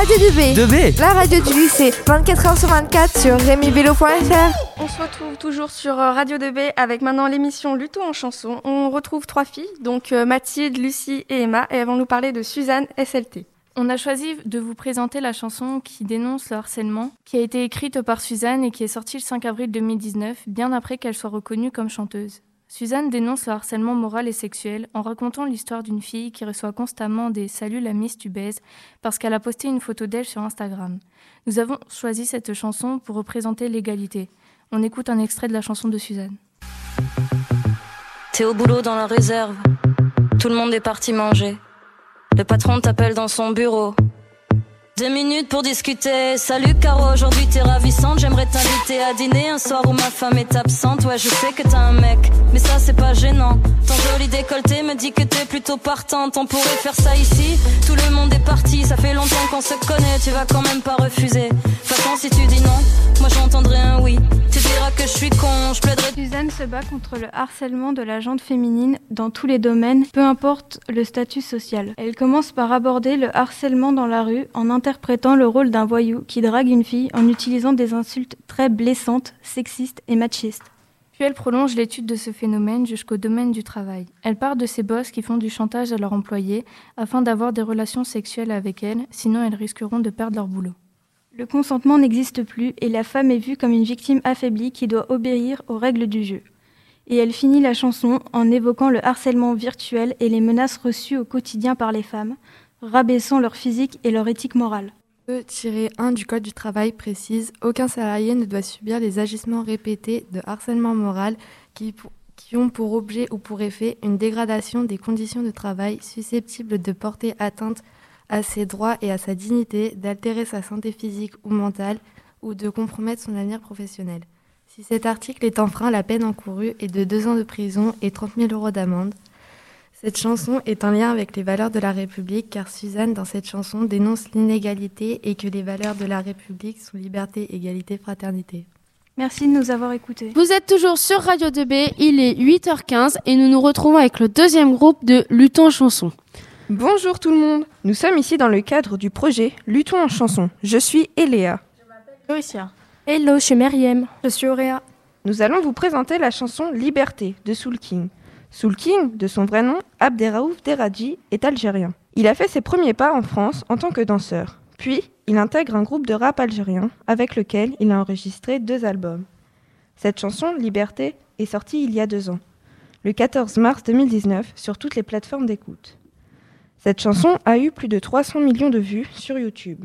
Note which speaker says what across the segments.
Speaker 1: Radio 2B.
Speaker 2: 2B
Speaker 1: La radio du lycée, 24 h sur 24 sur rémibello.fr.
Speaker 3: On se retrouve toujours sur euh, Radio 2B avec maintenant l'émission Luto en chanson. On retrouve trois filles, donc euh, Mathilde, Lucie et Emma, et elles vont nous parler de Suzanne SLT.
Speaker 4: On a choisi de vous présenter la chanson qui dénonce le harcèlement, qui a été écrite par Suzanne et qui est sortie le 5 avril 2019, bien après qu'elle soit reconnue comme chanteuse. Suzanne dénonce le harcèlement moral et sexuel en racontant l'histoire d'une fille qui reçoit constamment des Salut la Miss tu baises parce qu'elle a posté une photo d'elle sur Instagram. Nous avons choisi cette chanson pour représenter l'égalité. On écoute un extrait de la chanson de Suzanne.
Speaker 5: T'es au boulot dans la réserve. Tout le monde est parti manger. Le patron t'appelle dans son bureau. Deux minutes pour discuter. Salut Caro, aujourd'hui t'es ravissante. J'aimerais t'inviter à dîner un soir où ma femme est absente. Ouais, je sais que t'as un mec, mais ça c'est pas gênant. Ton joli décolleté me dit que t'es plutôt partante. On pourrait faire ça ici. Tout le monde est parti, ça fait longtemps qu'on se connaît. Tu vas quand même pas refuser. De toute façon, si tu dis non, moi j'entendrai un oui. Tu diras que je suis con.
Speaker 4: Suzanne se bat contre le harcèlement de la gente féminine dans tous les domaines, peu importe le statut social. Elle commence par aborder le harcèlement dans la rue en interprétant le rôle d'un voyou qui drague une fille en utilisant des insultes très blessantes, sexistes et machistes. Puis elle prolonge l'étude de ce phénomène jusqu'au domaine du travail. Elle part de ces boss qui font du chantage à leurs employés afin d'avoir des relations sexuelles avec elles, sinon elles risqueront de perdre leur boulot. Le consentement n'existe plus et la femme est vue comme une victime affaiblie qui doit obéir aux règles du jeu. Et elle finit la chanson en évoquant le harcèlement virtuel et les menaces reçues au quotidien par les femmes, rabaissant leur physique et leur éthique morale.
Speaker 6: 2-1 du Code du travail précise Aucun salarié ne doit subir les agissements répétés de harcèlement moral qui, ont pour objet ou pour effet une dégradation des conditions de travail susceptibles de porter atteinte à ses droits et à sa dignité, d'altérer sa santé physique ou mentale ou de compromettre son avenir professionnel. Si cet article est enfreint, la peine encourue est de deux ans de prison et 30 000 euros d'amende. Cette chanson est en lien avec les valeurs de la République car Suzanne, dans cette chanson, dénonce l'inégalité et que les valeurs de la République sont liberté, égalité, fraternité.
Speaker 4: Merci de nous avoir écoutés.
Speaker 7: Vous êtes toujours sur Radio 2B, il est 8h15 et nous nous retrouvons avec le deuxième groupe de Luton chanson.
Speaker 8: Bonjour tout le monde, nous sommes ici dans le cadre du projet Luttons en chanson. Je suis Eléa.
Speaker 3: Lauricia.
Speaker 7: Hello, je suis Meriem.
Speaker 3: Je suis Auréa.
Speaker 8: Nous allons vous présenter la chanson Liberté de Soul King. Soul King, de son vrai nom, Abderraouf Deradji, est algérien. Il a fait ses premiers pas en France en tant que danseur. Puis, il intègre un groupe de rap algérien avec lequel il a enregistré deux albums. Cette chanson, Liberté, est sortie il y a deux ans, le 14 mars 2019, sur toutes les plateformes d'écoute. Cette chanson a eu plus de 300 millions de vues sur YouTube.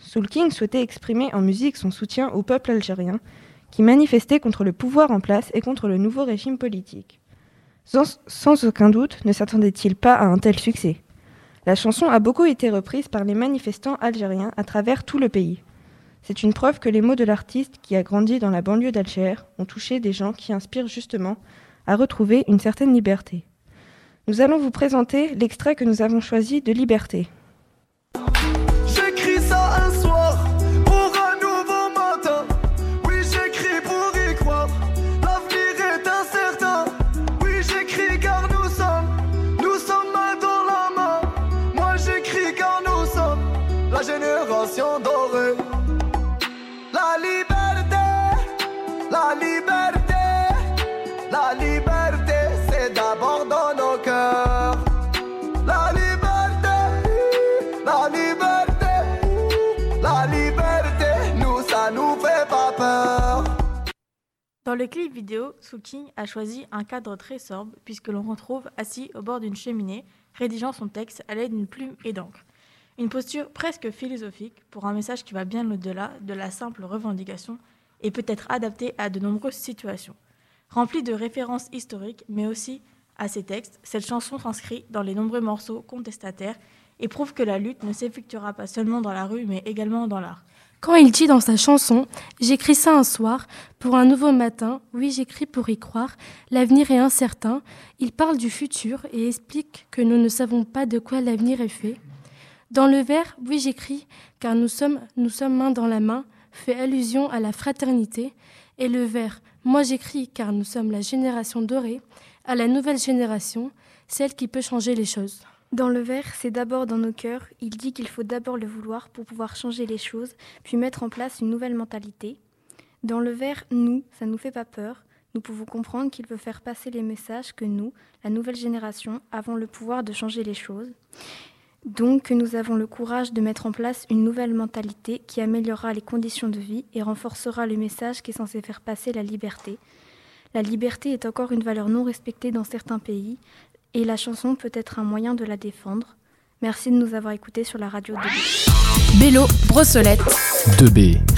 Speaker 8: Soul King souhaitait exprimer en musique son soutien au peuple algérien qui manifestait contre le pouvoir en place et contre le nouveau régime politique. Sans, sans aucun doute ne s'attendait-il pas à un tel succès? La chanson a beaucoup été reprise par les manifestants algériens à travers tout le pays. C'est une preuve que les mots de l'artiste qui a grandi dans la banlieue d'Alger ont touché des gens qui inspirent justement à retrouver une certaine liberté. Nous allons vous présenter l'extrait que nous avons choisi de Liberté.
Speaker 9: Dans le clip vidéo, King a choisi un cadre très sobre puisque l'on retrouve assis au bord d'une cheminée, rédigeant son texte à l'aide d'une plume et d'encre. Une posture presque philosophique pour un message qui va bien au-delà de la simple revendication et peut être adapté à de nombreuses situations. Remplie de références historiques, mais aussi à ses textes, cette chanson s'inscrit dans les nombreux morceaux contestataires et prouve que la lutte ne s'effectuera pas seulement dans la rue, mais également dans l'art.
Speaker 7: Quand il dit dans sa chanson J'écris ça un soir, pour un nouveau matin, oui j'écris pour y croire, l'avenir est incertain, il parle du futur et explique que nous ne savons pas de quoi l'avenir est fait. Dans le vers Oui j'écris, car nous sommes, nous sommes main dans la main, fait allusion à la fraternité, et le vers Moi j'écris, car nous sommes la génération dorée, à la nouvelle génération, celle qui peut changer les choses.
Speaker 4: Dans le vers, c'est d'abord dans nos cœurs. Il dit qu'il faut d'abord le vouloir pour pouvoir changer les choses, puis mettre en place une nouvelle mentalité. Dans le vers nous, ça ne nous fait pas peur. Nous pouvons comprendre qu'il veut faire passer les messages que nous, la nouvelle génération, avons le pouvoir de changer les choses. Donc que nous avons le courage de mettre en place une nouvelle mentalité qui améliorera les conditions de vie et renforcera le message qui est censé faire passer la liberté. La liberté est encore une valeur non respectée dans certains pays et la chanson peut être un moyen de la défendre. Merci de nous avoir écoutés sur la radio 2B.
Speaker 2: Bélo, Brossolette.
Speaker 10: 2B.
Speaker 2: Radio 2B.